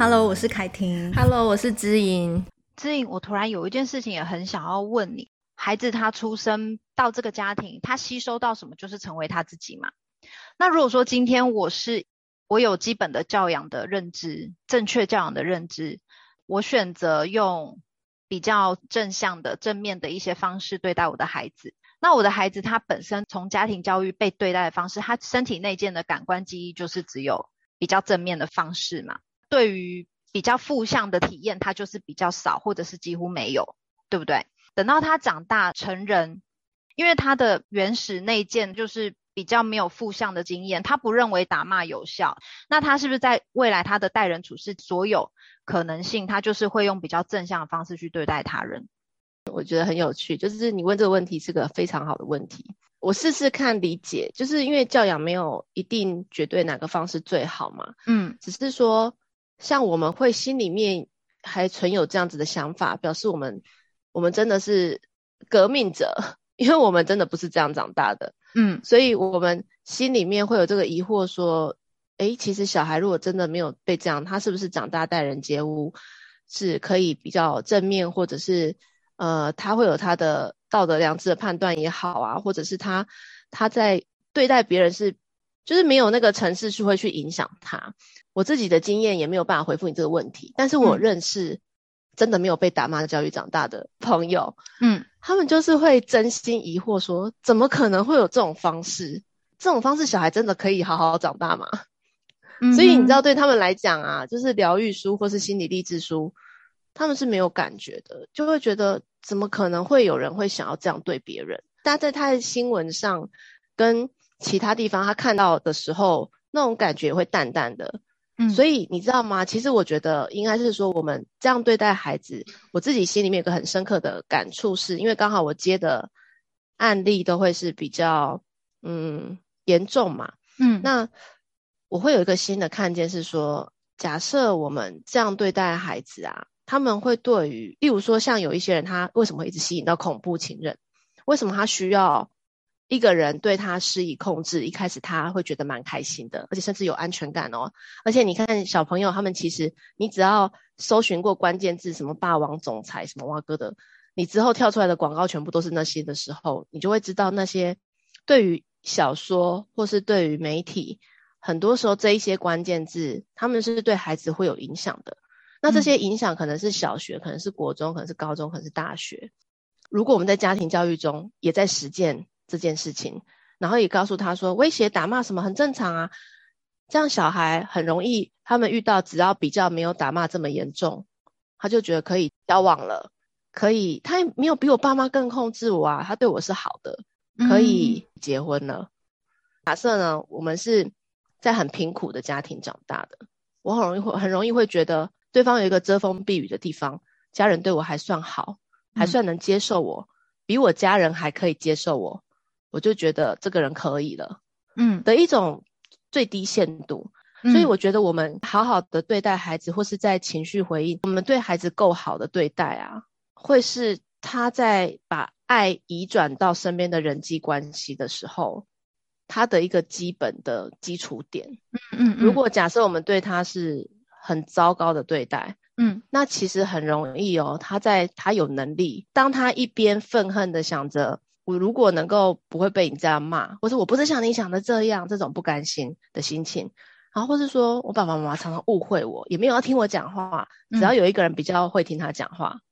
Hello，我是凯婷。Hello，我是知音。知音，我突然有一件事情也很想要问你：孩子他出生到这个家庭，他吸收到什么就是成为他自己嘛？那如果说今天我是我有基本的教养的认知，正确教养的认知，我选择用比较正向的、正面的一些方式对待我的孩子，那我的孩子他本身从家庭教育被对待的方式，他身体内建的感官记忆就是只有比较正面的方式嘛？对于比较负向的体验，他就是比较少，或者是几乎没有，对不对？等到他长大成人，因为他的原始内建就是比较没有负向的经验，他不认为打骂有效，那他是不是在未来他的待人处事所有可能性，他就是会用比较正向的方式去对待他人？我觉得很有趣，就是你问这个问题是个非常好的问题。我试试看理解，就是因为教养没有一定绝对哪个方式最好嘛，嗯，只是说。像我们会心里面还存有这样子的想法，表示我们我们真的是革命者，因为我们真的不是这样长大的，嗯，所以我们心里面会有这个疑惑，说，诶，其实小孩如果真的没有被这样，他是不是长大待人接物是可以比较正面，或者是呃，他会有他的道德良知的判断也好啊，或者是他他在对待别人是就是没有那个城市是会去影响他。我自己的经验也没有办法回复你这个问题，但是我认识真的没有被打骂教育长大的朋友，嗯，他们就是会真心疑惑说，怎么可能会有这种方式？这种方式小孩真的可以好好长大吗？嗯。所以你知道，对他们来讲啊，就是疗愈书或是心理励志书，他们是没有感觉的，就会觉得怎么可能会有人会想要这样对别人？但在他的新闻上跟其他地方他看到的时候，那种感觉也会淡淡的。所以你知道吗？其实我觉得应该是说，我们这样对待孩子，我自己心里面有个很深刻的感触是，是因为刚好我接的案例都会是比较嗯严重嘛，嗯，那我会有一个新的看见是说，假设我们这样对待孩子啊，他们会对于，例如说像有一些人，他为什么会一直吸引到恐怖情人？为什么他需要？一个人对他施以控制，一开始他会觉得蛮开心的，而且甚至有安全感哦。而且你看小朋友，他们其实你只要搜寻过关键字，什么霸王总裁，什么哇哥的，你之后跳出来的广告全部都是那些的时候，你就会知道那些对于小说或是对于媒体，很多时候这一些关键字，他们是对孩子会有影响的。那这些影响可能是小学，可能是国中，可能是高中，可能是大学。如果我们在家庭教育中也在实践。这件事情，然后也告诉他说，威胁、打骂什么很正常啊，这样小孩很容易，他们遇到只要比较没有打骂这么严重，他就觉得可以交往了，可以，他也没有比我爸妈更控制我啊，他对我是好的，可以结婚了。嗯、假设呢，我们是在很贫苦的家庭长大的，我很容易会很容易会觉得对方有一个遮风避雨的地方，家人对我还算好，还算能接受我，嗯、比我家人还可以接受我。我就觉得这个人可以了，嗯，的一种最低限度，嗯，所以我觉得我们好好的对待孩子，或是在情绪回应，我们对孩子够好的对待啊，会是他在把爱移转到身边的人际关系的时候，他的一个基本的基础点。嗯嗯，如果假设我们对他是很糟糕的对待，嗯，那其实很容易哦，他在他有能力，当他一边愤恨的想着。我如果能够不会被你这样骂，或者我不是像你想的这样，这种不甘心的心情，然后或是说我爸爸妈妈常常误会我，也没有要听我讲话，只要有一个人比较会听他讲话，嗯、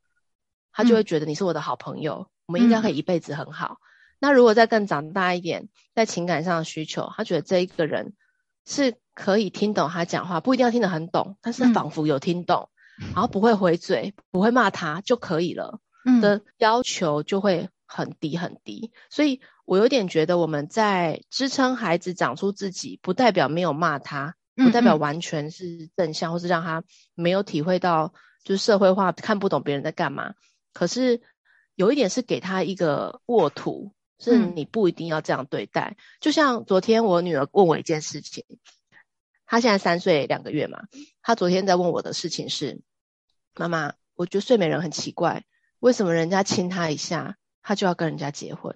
他就会觉得你是我的好朋友，嗯、我们应该可以一辈子很好。嗯、那如果再更长大一点，在情感上的需求，他觉得这一个人是可以听懂他讲话，不一定要听得很懂，但是仿佛有听懂，嗯、然后不会回嘴，不会骂他就可以了，嗯、的要求就会。很低很低，所以我有点觉得我们在支撑孩子长出自己，不代表没有骂他，不代表完全是正向，嗯嗯，或是让他没有体会到就是社会化看不懂别人在干嘛。可是有一点是给他一个沃土，是你不一定要这样对待。嗯、就像昨天我女儿问我一件事情，她现在三岁两个月嘛，她昨天在问我的事情是：妈妈，我觉得睡美人很奇怪，为什么人家亲她一下？他就要跟人家结婚，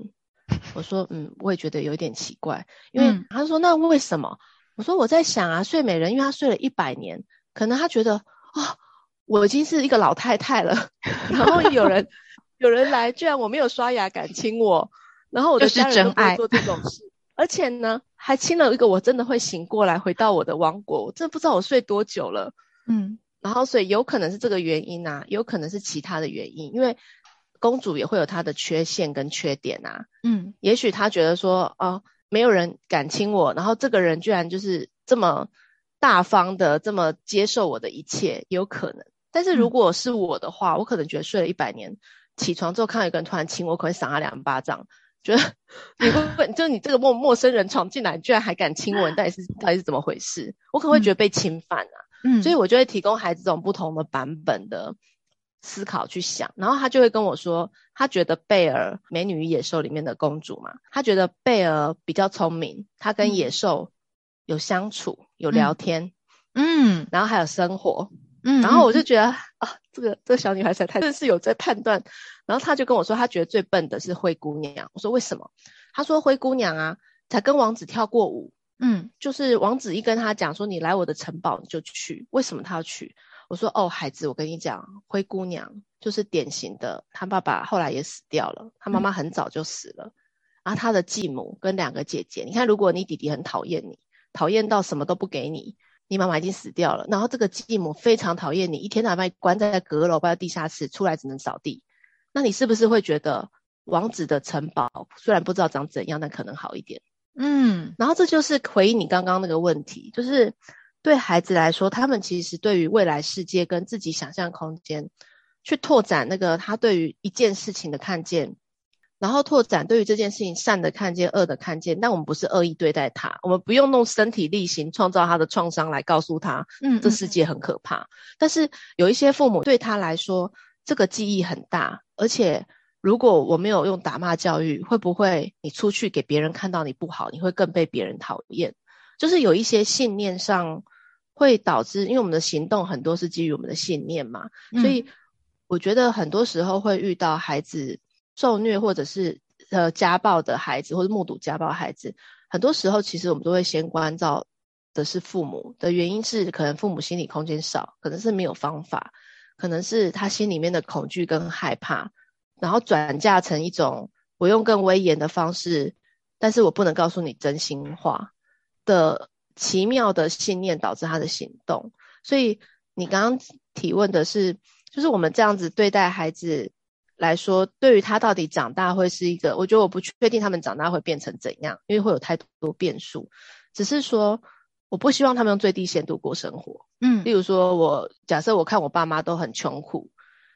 我说，嗯，我也觉得有点奇怪，因为他说，那为什么？我说我在想啊，睡美人，因为他睡了一百年，可能他觉得哦，我已经是一个老太太了，然后有人 有人来，居然我没有刷牙敢亲我，然后我的家人都不会做这种事，而且呢，还亲了一个我真的会醒过来，回到我的王国，我真的不知道我睡多久了，嗯，然后所以有可能是这个原因啊，有可能是其他的原因，因为公主也会有她的缺陷跟缺点啊，嗯，也许她觉得说，哦。没有人敢亲我，然后这个人居然就是这么大方的，这么接受我的一切，有可能。但是如果是我的话，嗯、我可能觉得睡了一百年，起床之后看到一个人突然亲我，可能赏他两巴掌，觉得 你会不会，就你这个陌陌生人闯进来，居然还敢亲我，你到底是到底是怎么回事？我可能会觉得被侵犯啊。嗯，所以我就会提供孩子这种不同的版本的。思考去想，然后他就会跟我说，他觉得贝儿《美女与野兽》里面的公主嘛，他觉得贝儿比较聪明，他跟野兽有相处、嗯、有聊天，嗯，然后还有生活，嗯，然后我就觉得、嗯、啊，这个这个小女孩才太真是有在判断。然后他就跟我说，他觉得最笨的是灰姑娘。我说为什么？他说灰姑娘啊，才跟王子跳过舞，嗯，就是王子一跟他讲说，你来我的城堡你就去，为什么他要去？我说哦，孩子，我跟你讲，灰姑娘就是典型的，她爸爸后来也死掉了，她妈妈很早就死了，然后她的继母跟两个姐姐，你看，如果你弟弟很讨厌你，讨厌到什么都不给你，你妈妈已经死掉了，然后这个继母非常讨厌你，一天到晚关在阁楼，关在地下室，出来只能扫地，那你是不是会觉得王子的城堡虽然不知道长怎样，但可能好一点？嗯，然后这就是回应你刚刚那个问题，就是。对孩子来说，他们其实对于未来世界跟自己想象空间，去拓展那个他对于一件事情的看见，然后拓展对于这件事情善的看见、恶的看见。但我们不是恶意对待他，我们不用弄身体力行创造他的创伤来告诉他，嗯，这世界很可怕。但是有一些父母对他来说，这个记忆很大，而且如果我没有用打骂教育，会不会你出去给别人看到你不好，你会更被别人讨厌？就是有一些信念上。会导致，因为我们的行动很多是基于我们的信念嘛，嗯、所以我觉得很多时候会遇到孩子受虐或者是呃家暴的孩子，或者目睹家暴孩子，很多时候其实我们都会先关照的是父母的原因是，可能父母心理空间少，可能是没有方法，可能是他心里面的恐惧跟害怕，然后转嫁成一种我用更威严的方式，但是我不能告诉你真心话的。奇妙的信念导致他的行动，所以你刚刚提问的是，就是我们这样子对待孩子来说，对于他到底长大会是一个，我觉得我不确定他们长大会变成怎样，因为会有太多变数。只是说，我不希望他们用最低限度过生活。嗯，例如说我假设我看我爸妈都很穷苦，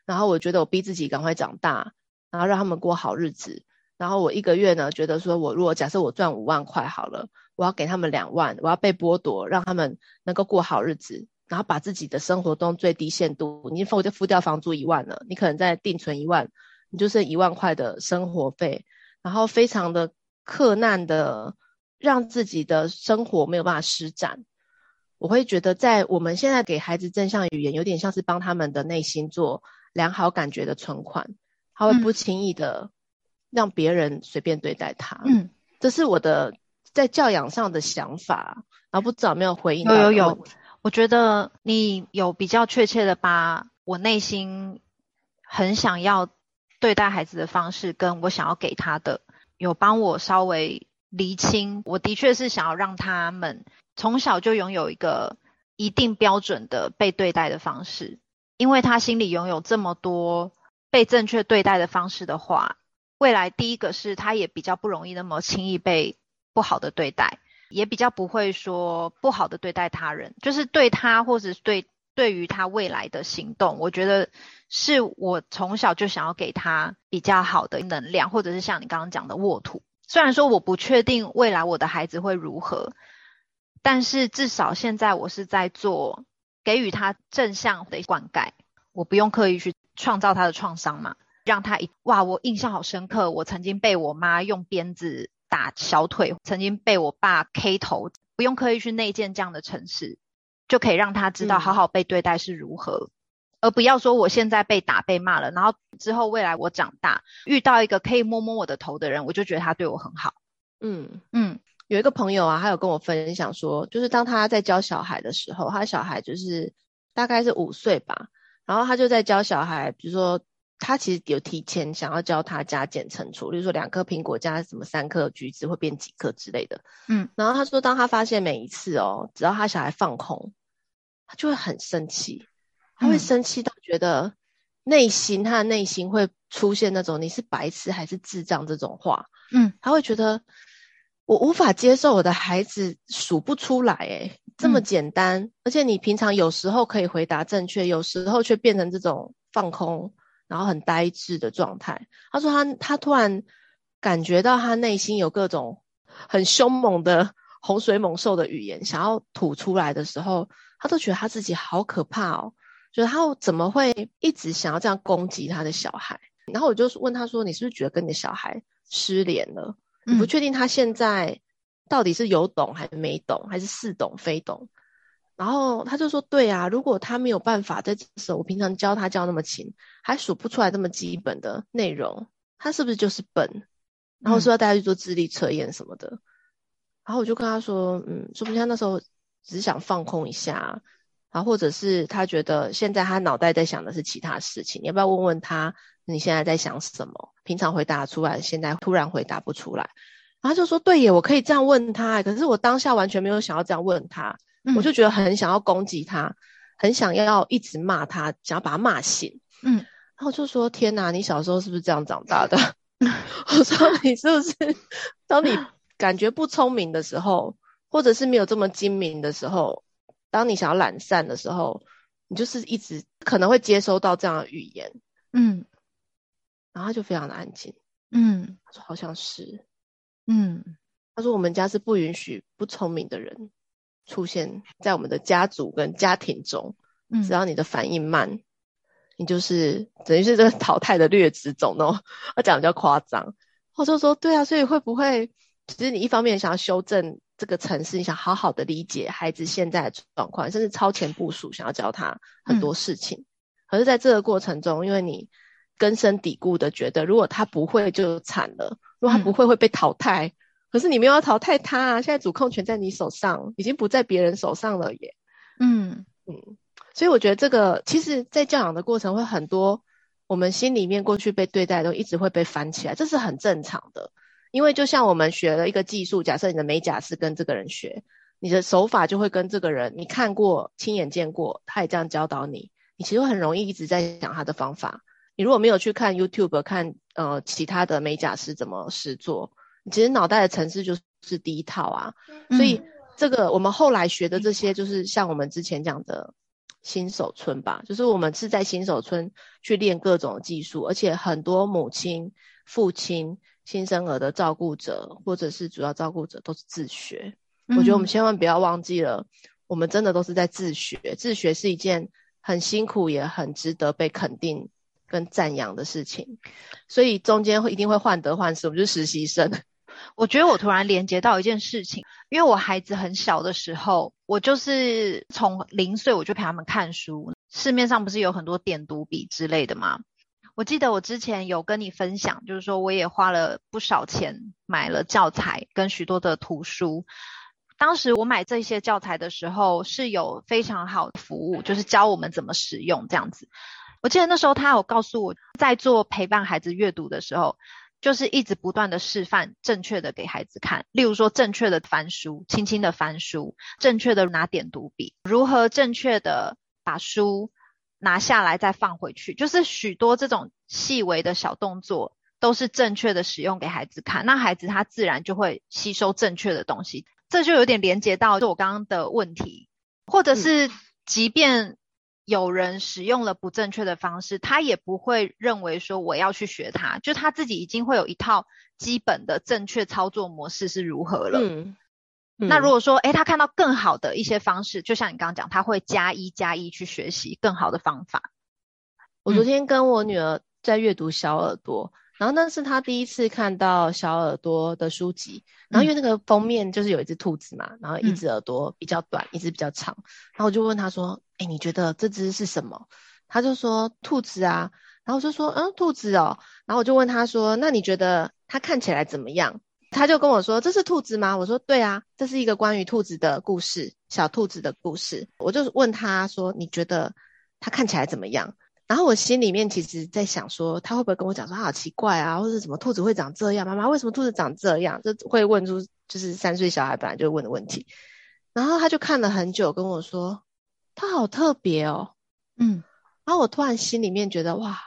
然后我觉得我逼自己赶快长大，然后让他们过好日子。然后我一个月呢，觉得说我如果假设我赚五万块好了，我要给他们两万，我要被剥夺，让他们能够过好日子，然后把自己的生活中最低限度，你付就付掉房租一万了，你可能再定存一万，你就剩一万块的生活费，然后非常的克难的让自己的生活没有办法施展。我会觉得在我们现在给孩子正向语言，有点像是帮他们的内心做良好感觉的存款，他会不轻易的。让别人随便对待他，嗯，这是我的在教养上的想法，然后不知道有没有回应。有有有，我觉得你有比较确切的把我内心很想要对待孩子的方式，跟我想要给他的，有帮我稍微厘清。我的确是想要让他们从小就拥有一个一定标准的被对待的方式，因为他心里拥有这么多被正确对待的方式的话。未来第一个是，他也比较不容易那么轻易被不好的对待，也比较不会说不好的对待他人，就是对他或者对对于他未来的行动，我觉得是我从小就想要给他比较好的能量，或者是像你刚刚讲的沃土。虽然说我不确定未来我的孩子会如何，但是至少现在我是在做给予他正向的灌溉，我不用刻意去创造他的创伤嘛。让他一哇，我印象好深刻。我曾经被我妈用鞭子打小腿，曾经被我爸 K 头，不用刻意去内建这样的城市，就可以让他知道好好被对待是如何，嗯、而不要说我现在被打被骂了，然后之后未来我长大遇到一个可以摸摸我的头的人，我就觉得他对我很好。嗯嗯，有一个朋友啊，他有跟我分享说，就是当他在教小孩的时候，他小孩就是大概是五岁吧，然后他就在教小孩，比如说他其实有提前想要教他加减乘除，例如说两颗苹果加什么三颗橘子会变几颗之类的。嗯，然后他说，当他发现每一次哦，只要他小孩放空，他就会很生气，他会生气到觉得内心、嗯、他的内心会出现那种你是白痴还是智障这种话。嗯，他会觉得我无法接受我的孩子数不出来，诶这么简单，嗯，而且你平常有时候可以回答正确，有时候却变成这种放空，然后很呆滞的状态。他说他他突然感觉到他内心有各种很凶猛的洪水猛兽的语言想要吐出来的时候，他都觉得他自己好可怕哦，觉得他怎么会一直想要这样攻击他的小孩？然后我就问他说：“你是不是觉得跟你的小孩失联了？你不确定他现在？”到底是有懂还是没懂，还是似懂非懂？然后他就说：“对啊，如果他没有办法在这时候，我平常教他教那么勤，还数不出来这么基本的内容，他是不是就是笨？然后说要带他去做智力测验什么的。嗯。然后我就跟他说：嗯，说不定他那时候只是想放空一下，然后或者是他觉得现在他脑袋在想的是其他事情，你要不要问问他你现在在想什么？平常回答出来，现在突然回答不出来。”他就说：“对耶，我可以这样问他，可是我当下完全没有想要这样问他，嗯、我就觉得很想要攻击他，很想要一直骂他，想要把他骂醒。嗯，然后就说：天哪，你小时候是不是这样长大的？我说你是不是当你感觉不聪明的时候，或者是没有这么精明的时候，当你想要懒散的时候，你就是一直可能会接收到这样的语言。嗯，然后他就非常的安静。嗯，他说好像是。”嗯，他说我们家是不允许不聪明的人出现在我们的家族跟家庭中。嗯，只要你的反应慢，你就是等于是这个淘汰的劣质种哦。他讲的比较夸张，我就说对啊，所以会不会其实你一方面想要修正这个城市，你想好好的理解孩子现在的状况，甚至超前部署，想要教他很多事情。嗯，可是在这个过程中，因为你根深蒂固的觉得，如果他不会就惨了。如果他不会会被淘汰，嗯，可是你没有要淘汰他啊！现在主控权在你手上，已经不在别人手上了耶。嗯嗯，所以我觉得这个其实，在教养的过程会很多，我们心里面过去被对待都一直会被翻起来，这是很正常的。因为就像我们学了一个技术，假设你的美甲师跟这个人学，你的手法就会跟这个人，你看过、亲眼见过，他也这样教导你，你其实会很容易一直在想他的方法。你如果没有去看 YouTube 看呃其他的美甲师怎么实做，你其实脑袋的层次就是第一套啊。嗯、所以这个我们后来学的这些，就是像我们之前讲的新手村吧，就是我们是在新手村去练各种技术，而且很多母亲、父亲、新生儿的照顾者或者是主要照顾者都是自学。嗯、我觉得我们千万不要忘记了，我们真的都是在自学。自学是一件很辛苦也很值得被肯定。跟赞扬的事情，所以中间会一定会患得患失。我们就是实习生，我觉得我突然连接到一件事情，因为我孩子很小的时候，我就是从零岁我就陪他们看书。市面上不是有很多点读笔之类的吗？我记得我之前有跟你分享，就是说我也花了不少钱买了教材跟许多的图书。当时我买这些教材的时候是有非常好的服务，就是教我们怎么使用这样子。我记得那时候他有告诉我，在做陪伴孩子阅读的时候，就是一直不断的示范正确的给孩子看，例如说正确的翻书，轻轻的翻书，正确的拿点读笔，如何正确的把书拿下来再放回去，就是许多这种细微的小动作都是正确的使用给孩子看，那孩子他自然就会吸收正确的东西，这就有点连接到就我刚刚的问题，或者是即便。有人使用了不正确的方式，他也不会认为说我要去学他，就他自己已经会有一套基本的正确操作模式是如何了。嗯嗯、那如果说，诶，他看到更好的一些方式，就像你刚刚讲，他会加一加一去学习更好的方法。我昨天跟我女儿在阅读小耳朵。嗯然后那是他第一次看到小耳朵的书籍，然后因为那个封面就是有一只兔子嘛，然后一只耳朵比较短，一只比较长，然后我就问他说：“诶，你觉得这只是什么？”他就说：“兔子啊。”然后我就说：“嗯，兔子哦。”然后我就问他说：“那你觉得它看起来怎么样？”他就跟我说：“这是兔子吗？”我说：“对啊，这是一个关于兔子的故事。”小兔子的故事，我就问他说：“你觉得它看起来怎么样？”然后我心里面其实在想说，他会不会跟我讲说他好奇怪啊，或者什么兔子会长这样？妈妈为什么兔子长这样？就会问出就是三岁小孩本来就会问的问题。然后他就看了很久，跟我说他好特别哦，嗯。然后我突然心里面觉得哇，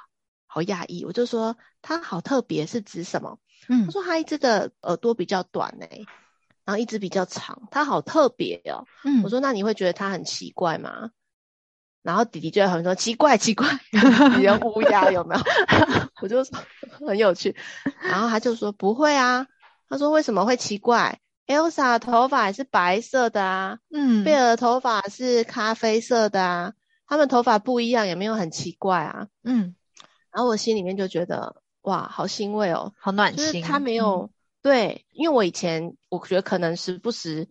好讶异。我就说他好特别是指什么？嗯，他说他一只的耳朵比较短诶、欸，然后一只比较长，他好特别哦。嗯，我说那你会觉得他很奇怪吗？然后弟弟就会很说奇怪奇怪，像乌鸦有没有？我就说很有趣。然后他就说不会啊，他说为什么会奇怪？Elsa 头发也是白色的啊，嗯，贝尔头发是咖啡色的啊，他们头发不一样也没有很奇怪啊，嗯。然后我心里面就觉得哇，好欣慰哦，好暖心。就是他没有、嗯、对，因为我以前我觉得可能时不时。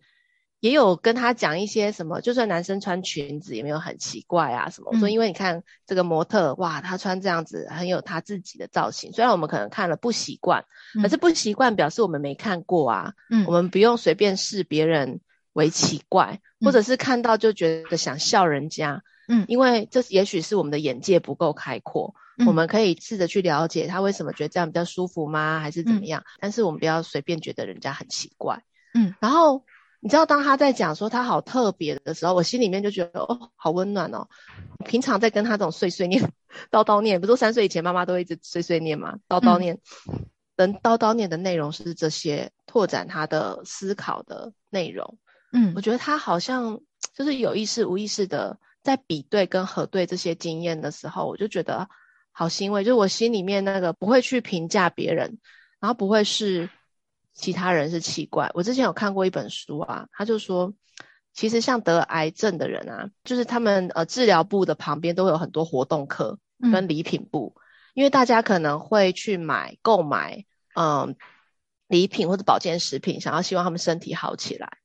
也有跟他讲一些什么，就算男生穿裙子也没有很奇怪啊什么。我说，因为你看这个模特，哇，他穿这样子很有他自己的造型。虽然我们可能看了不习惯，可是不习惯表示我们没看过啊。嗯，我们不用随便视别人为奇怪，或者是看到就觉得想笑人家。嗯，因为这也许是我们的眼界不够开阔，我们可以试着去了解他为什么觉得这样比较舒服吗？还是怎么样？但是我们不要随便觉得人家很奇怪。嗯，然后。你知道，当他在讲说他好特别的时候，我心里面就觉得哦，好温暖哦。平常在跟他这种碎碎念、叨叨念，不是三岁以前妈妈都会一直碎碎念嘛，叨叨念。等叨叨念的内容是这些，拓展他的思考的内容。嗯，我觉得他好像就是有意识、无意识的在比对跟核对这些经验的时候，我就觉得好欣慰。就是我心里面那个不会去评价别人，然后不会是。其他人是奇怪。我之前有看过一本书啊，他就说，其实像得癌症的人啊，就是他们呃治疗部的旁边都会有很多活动科跟礼品部，嗯、因为大家可能会去买购买嗯礼品或者保健食品，想要希望他们身体好起来。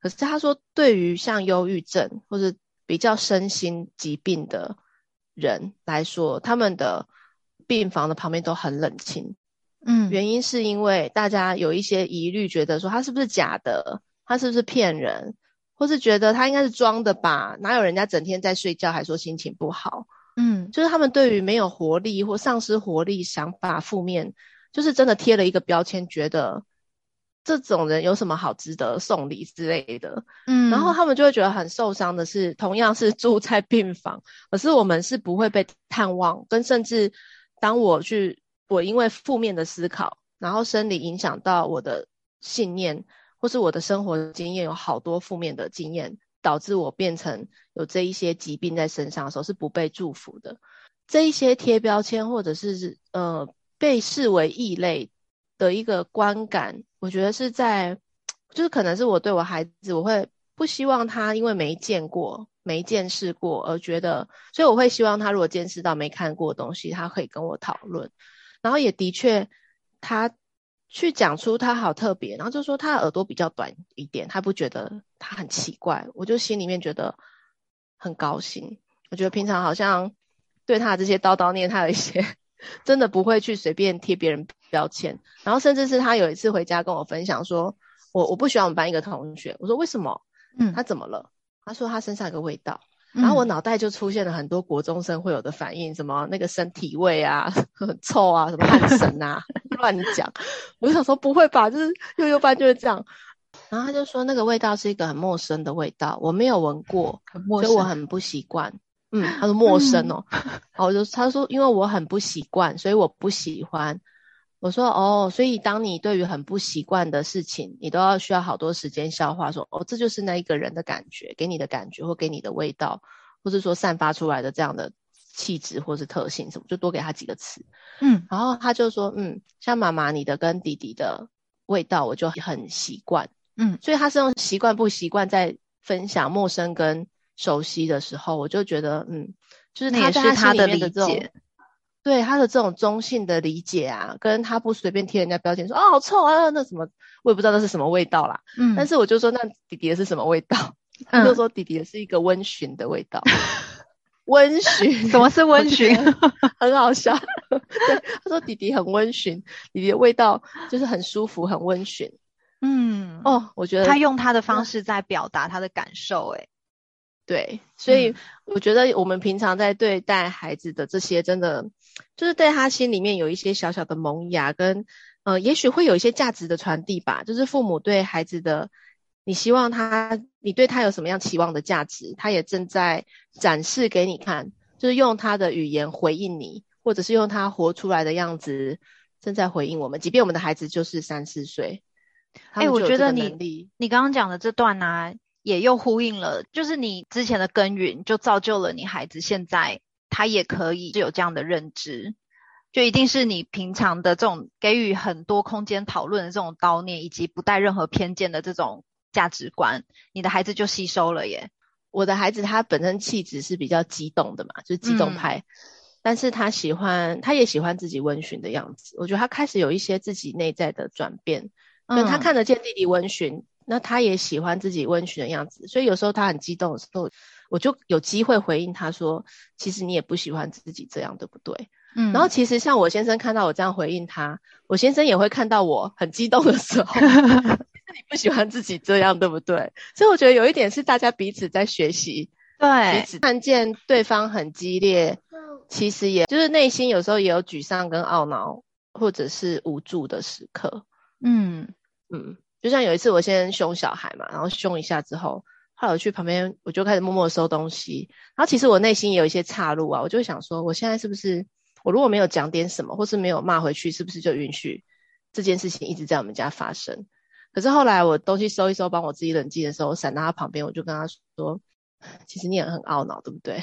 可是他说，对于像忧郁症或者比较身心疾病的人来说，他们的病房的旁边都很冷清。嗯，原因是因为大家有一些疑虑，觉得说他是不是假的，他是不是骗人，或是觉得他应该是装的吧？哪有人家整天在睡觉还说心情不好？嗯，就是他们对于没有活力或丧失活力、想法负面，就是真的贴了一个标签，觉得这种人有什么好值得送礼之类的。嗯，然后他们就会觉得很受伤的是，同样是住在病房，可是我们是不会被探望，跟甚至当我去。我因为负面的思考，然后生理影响到我的信念，或是我的生活经验有好多负面的经验，导致我变成有这一些疾病在身上的时候是不被祝福的。这一些贴标签或者是呃被视为异类的一个观感，我觉得是在就是可能是我对我孩子，我会不希望他因为没见过、没见识过而觉得，所以我会希望他如果见识到没看过的东西，他可以跟我讨论。然后也的确，他去讲出他好特别，然后就说他耳朵比较短一点，他不觉得他很奇怪，我就心里面觉得很高兴。我觉得平常好像对他的这些叨叨念，他有一些真的不会去随便贴别人标签。然后甚至是他有一次回家跟我分享说，我我不喜欢我们班一个同学，我说为什么？嗯，他怎么了？他说他身上有个味道。然后我脑袋就出现了很多国中生会有的反应，什么那个身体味啊，很臭啊，什么汗神啊，乱讲。我就想说不会吧，就是幼幼班就是这样。然后他就说那个味道是一个很陌生的味道，我没有闻过，很陌生，所以我很不习惯。嗯，他说陌生哦，嗯、然后我就他说因为我很不习惯，所以我不喜欢。我说哦，所以当你对于很不习惯的事情，你都要需要好多时间消化。说哦，这就是那一个人的感觉，给你的感觉或给你的味道，或是说散发出来的这样的气质或是特性什么，就多给他几个词。嗯，然后他就说，嗯，像妈妈你的跟弟弟的味道，我就很习惯。嗯，所以他是用习惯不习惯在分享陌生跟熟悉的时候，我就觉得，嗯，就是他在他的这种。对他的这种中性的理解啊，跟他不随便贴人家标签说啊、哦、好臭啊，那什么我也不知道那是什么味道啦。嗯，但是我就说那弟弟的是什么味道？就说弟弟的是一个温驯的味道。温驯？什么是温驯？很好笑。对，他说弟弟很温驯，弟弟的味道就是很舒服，很温驯。嗯，哦，我觉得他用他的方式在表达他的感受，哎，对，所以我觉得我们平常在对待孩子的这些，真的就是对他心里面有一些小小的萌芽，跟呃，也许会有一些价值的传递吧。就是父母对孩子的，你希望他，你对他有什么样期望的价值，他也正在展示给你看，就是用他的语言回应你，或者是用他活出来的样子正在回应我们，即便我们的孩子就是三四岁。哎、欸，我觉得你你刚刚讲的这段呢、啊，也又呼应了，就是你之前的耕耘，就造就了你孩子现在他也可以有这样的认知，就一定是你平常的这种给予很多空间讨论的这种叨念，以及不带任何偏见的这种价值观，你的孩子就吸收了耶。我的孩子他本身气质是比较激动的嘛，就是激动派，嗯、但是他喜欢，他也喜欢自己温驯的样子。我觉得他开始有一些自己内在的转变。嗯，他看得见弟弟温驯，那他也喜欢自己温驯的样子，所以有时候他很激动的时候，我就有机会回应他说：“其实你也不喜欢自己这样，对不对？”嗯，然后其实像我先生看到我这样回应他，我先生也会看到我很激动的时候，你不喜欢自己这样，对不对？所以我觉得有一点是大家彼此在学习，对，彼此看见对方很激烈，其实也就是内心有时候也有沮丧跟懊恼，或者是无助的时刻。嗯嗯，就像有一次我先凶小孩嘛，然后凶一下之后，后来我去旁边，我就开始默默收东西。然后其实我内心也有一些岔路啊，我就想说，我现在是不是我如果没有讲点什么，或是没有骂回去，是不是就允许这件事情一直在我们家发生？可是后来我东西收一收，帮我自己冷静的时候，我闪到他旁边，我就跟他说，其实你也很懊恼，对不对？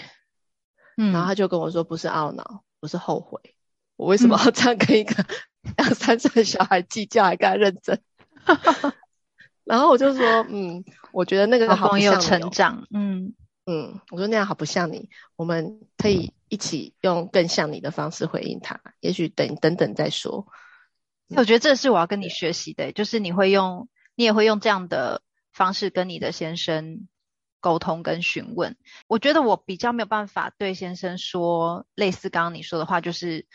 嗯，然后他就跟我说，不是懊恼，我是后悔，我为什么要这样跟一个、嗯。两三岁的小孩计较还跟他认真，然后我就说，嗯，我觉得那个好不像成长，嗯嗯，我说那样好不像你，我们可以一起用更像你的方式回应他，也许等等等再说。我觉得这是我要跟你学习的，就是你会用，你也会用这样的方式跟你的先生沟通跟询问。我觉得我比较没有办法对先生说类似刚刚你说的话，就是。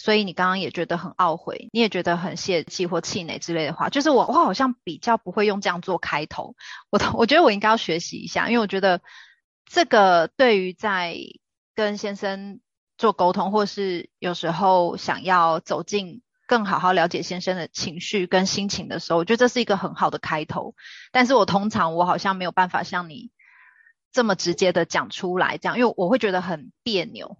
所以你刚刚也觉得很懊悔，你也觉得很泄气或气馁之类的话，就是我我好像比较不会用这样做开头。我我觉得我应该要学习一下，因为我觉得这个对于在跟先生做沟通，或是有时候想要走进更好好了解先生的情绪跟心情的时候，我觉得这是一个很好的开头。但是我通常我好像没有办法像你这么直接的讲出来，这样，因为我会觉得很别扭。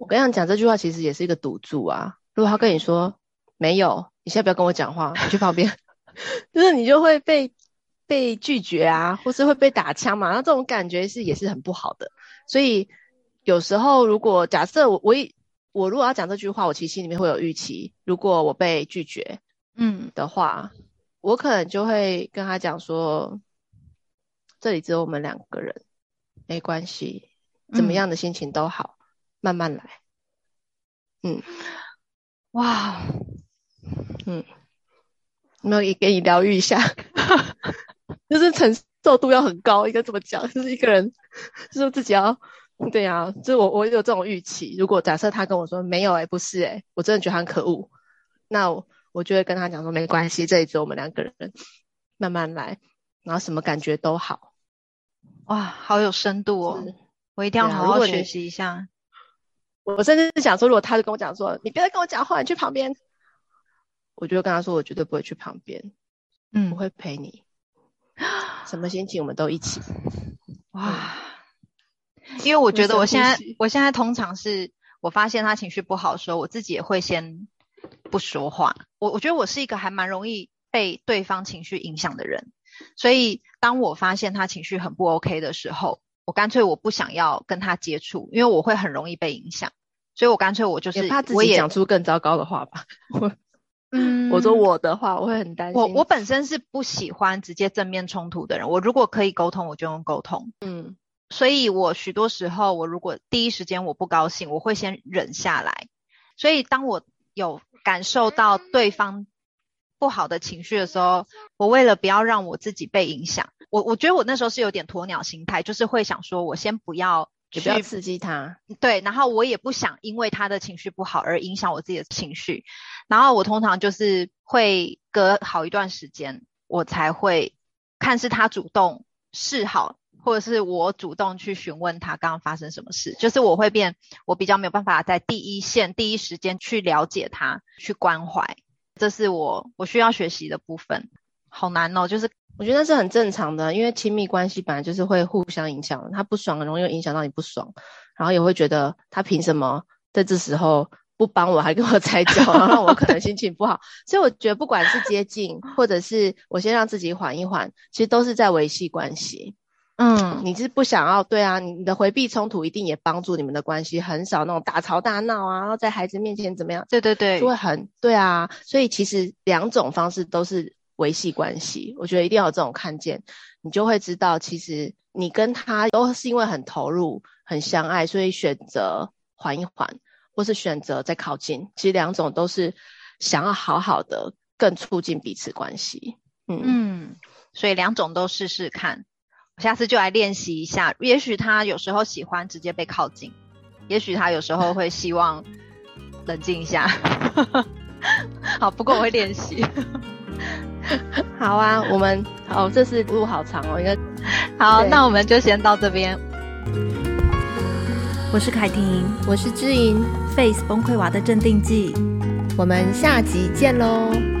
我跟你讲，这句话其实也是一个赌注啊。如果他跟你说没有，你现在不要跟我讲话，你去旁边，就是你就会被被拒绝啊，或是会被打枪嘛。那这种感觉是也是很不好的。所以有时候如果假设我我一我如果要讲这句话，我其实心里面会有预期。如果我被拒绝，嗯的话，嗯，我可能就会跟他讲说，这里只有我们两个人，没关系，怎么样的心情都好。嗯慢慢来，嗯，哇，嗯，有没有也给你疗愈一下？就是承受度要很高，应该怎么讲？就是一个人，就是自己要，对呀、啊，就是我我有这种预期。如果假设他跟我说没有、欸，哎，不是、欸，哎，我真的觉得他很可恶，那我我就会跟他讲说没关系，这里只有我们两个人，慢慢来，然后什么感觉都好。哇，好有深度哦，我一定要好好学习一下。我甚至是想说，如果他就跟我讲说，你别再跟我讲话，你去旁边，我就跟他说，我绝对不会去旁边，嗯，我会陪你，什么心情我们都一起。哇，因为我觉得我现在，我现在通常是我发现他情绪不好的时候，我自己也会先不说话。我我觉得我是一个还蛮容易被对方情绪影响的人，所以当我发现他情绪很不 OK 的时候，我干脆我不想要跟他接触，因为我会很容易被影响。所以我干脆我就是，怕自己讲出更糟糕的话吧。我，嗯，我说我的话，我会很担心。我我本身是不喜欢直接正面冲突的人。我如果可以沟通，我就用沟通。嗯，所以我许多时候，我如果第一时间我不高兴，我会先忍下来。所以当我有感受到对方不好的情绪的时候，我为了不要让我自己被影响，我我觉得我那时候是有点鸵鸟心态，就是会想说，我先不要。也不要刺激他，对，然后我也不想因为他的情绪不好而影响我自己的情绪，然后我通常就是会隔好一段时间，我才会看是他主动示好，或者是我主动去询问他刚刚发生什么事。就是我会变，我比较没有办法在第一线、第一时间去了解他，去关怀。这是我我需要学习的部分。好难哦，就是我觉得那是很正常的，因为亲密关系本来就是会互相影响，他不爽很容易影响到你不爽，然后也会觉得他凭什么在这时候不帮我，还跟我踩脚，然后让我可能心情不好。所以我觉得不管是接近，或者是我先让自己缓一缓，其实都是在维系关系。嗯，你是不想要对啊？你的回避冲突一定也帮助你们的关系，很少那种大吵大闹啊，然后在孩子面前怎么样？对对对，就会很对啊。所以其实两种方式都是。维系关系，我觉得一定要有这种看见，你就会知道，其实你跟他都是因为很投入、很相爱，所以选择缓一缓，或是选择再靠近。其实两种都是想要好好的，更促进彼此关系。嗯嗯，所以两种都试试看，我下次就来练习一下。也许他有时候喜欢直接被靠近，也许他有时候会希望冷静一下。好，不过我会练习。好啊，我们哦，这次路好长哦，应该。好，那我们就先到这边。我是凯婷，我是知音，Face 崩溃娃的镇定剂，我们下集见喽。